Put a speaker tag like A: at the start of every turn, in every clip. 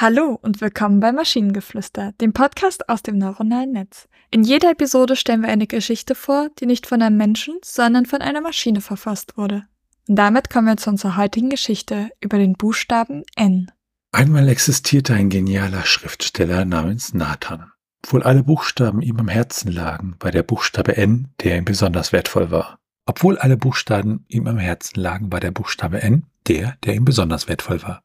A: Hallo und willkommen bei Maschinengeflüster, dem Podcast aus dem neuronalen Netz. In jeder Episode stellen wir eine Geschichte vor, die nicht von einem Menschen, sondern von einer Maschine verfasst wurde. Und damit kommen wir zu unserer heutigen Geschichte über den Buchstaben N.
B: Einmal existierte ein genialer Schriftsteller namens Nathan. Obwohl alle Buchstaben ihm am Herzen lagen, war der Buchstabe N, der ihm besonders wertvoll war. Obwohl alle Buchstaben ihm am Herzen lagen, war der Buchstabe N der, der ihm besonders wertvoll war.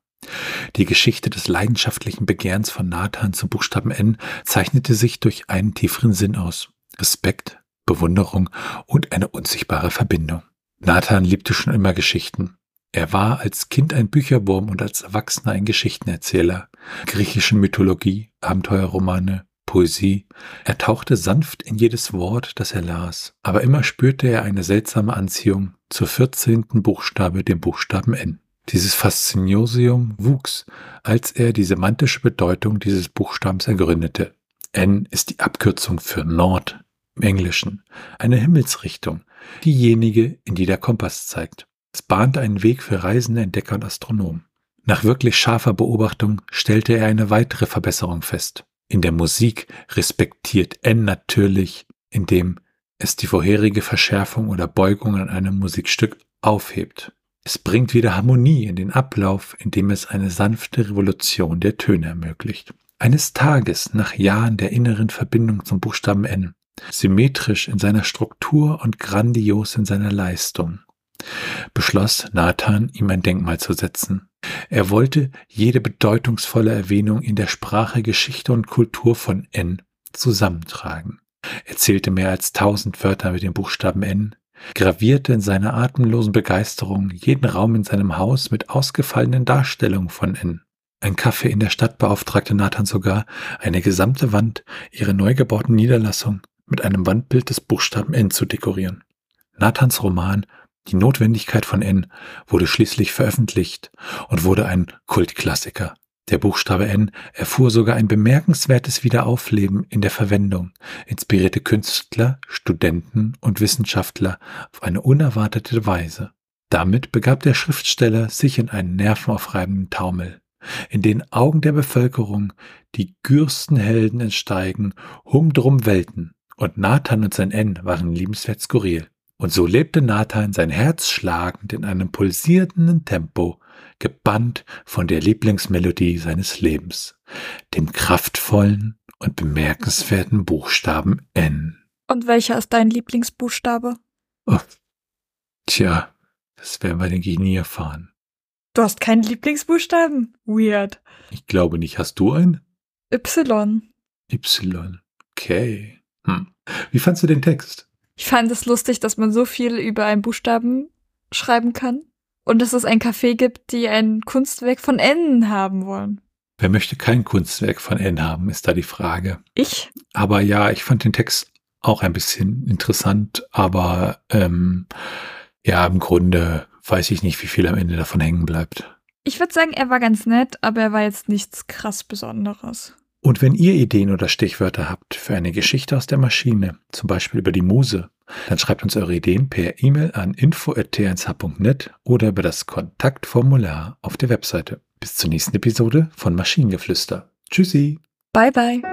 B: Die Geschichte des leidenschaftlichen Begehrens von Nathan zum Buchstaben N zeichnete sich durch einen tieferen Sinn aus. Respekt, Bewunderung und eine unsichtbare Verbindung. Nathan liebte schon immer Geschichten. Er war als Kind ein Bücherwurm und als Erwachsener ein Geschichtenerzähler. Griechische Mythologie, Abenteuerromane, Poesie. Er tauchte sanft in jedes Wort, das er las, aber immer spürte er eine seltsame Anziehung zur vierzehnten Buchstabe, dem Buchstaben N. Dieses Faszinosium wuchs, als er die semantische Bedeutung dieses Buchstabens ergründete. N ist die Abkürzung für Nord im Englischen, eine Himmelsrichtung, diejenige, in die der Kompass zeigt. Es bahnte einen Weg für reisende Entdecker und Astronomen. Nach wirklich scharfer Beobachtung stellte er eine weitere Verbesserung fest. In der Musik respektiert N natürlich, indem es die vorherige Verschärfung oder Beugung an einem Musikstück aufhebt. Es bringt wieder Harmonie in den Ablauf, indem es eine sanfte Revolution der Töne ermöglicht. Eines Tages, nach Jahren der inneren Verbindung zum Buchstaben N, symmetrisch in seiner Struktur und grandios in seiner Leistung, beschloss Nathan, ihm ein Denkmal zu setzen. Er wollte jede bedeutungsvolle Erwähnung in der Sprache, Geschichte und Kultur von N zusammentragen. Er zählte mehr als tausend Wörter mit dem Buchstaben N, gravierte in seiner atemlosen Begeisterung jeden Raum in seinem Haus mit ausgefallenen Darstellungen von N. Ein Kaffee in der Stadt beauftragte Nathan sogar, eine gesamte Wand ihrer neu gebauten Niederlassung mit einem Wandbild des Buchstaben N zu dekorieren. Nathans Roman Die Notwendigkeit von N wurde schließlich veröffentlicht und wurde ein Kultklassiker. Der Buchstabe N erfuhr sogar ein bemerkenswertes Wiederaufleben in der Verwendung, inspirierte Künstler, Studenten und Wissenschaftler auf eine unerwartete Weise. Damit begab der Schriftsteller sich in einen nervenaufreibenden Taumel, in den Augen der Bevölkerung die gürsten Helden entsteigen, humdrum Welten, und Nathan und sein N waren liebenswert skurril. Und so lebte Nathan sein Herz schlagend in einem pulsierenden Tempo, gebannt von der Lieblingsmelodie seines Lebens, dem kraftvollen und bemerkenswerten Buchstaben N.
A: Und welcher ist dein Lieblingsbuchstabe?
B: Oh, tja, das werden wir, denke ich, nie erfahren.
A: Du hast keinen Lieblingsbuchstaben? Weird.
B: Ich glaube nicht. Hast du einen?
A: Y.
B: Y. Okay. Hm. Wie fandst du den Text?
A: Ich fand es lustig, dass man so viel über einen Buchstaben schreiben kann und dass es ein Café gibt, die ein Kunstwerk von N haben wollen.
B: Wer möchte kein Kunstwerk von N haben, ist da die Frage.
A: Ich?
B: Aber ja, ich fand den Text auch ein bisschen interessant, aber ähm, ja, im Grunde weiß ich nicht, wie viel am Ende davon hängen bleibt.
A: Ich würde sagen, er war ganz nett, aber er war jetzt nichts krass Besonderes.
B: Und wenn ihr Ideen oder Stichwörter habt für eine Geschichte aus der Maschine, zum Beispiel über die Muse, dann schreibt uns eure Ideen per E-Mail an info.t1h.net oder über das Kontaktformular auf der Webseite. Bis zur nächsten Episode von Maschinengeflüster. Tschüssi.
A: Bye bye.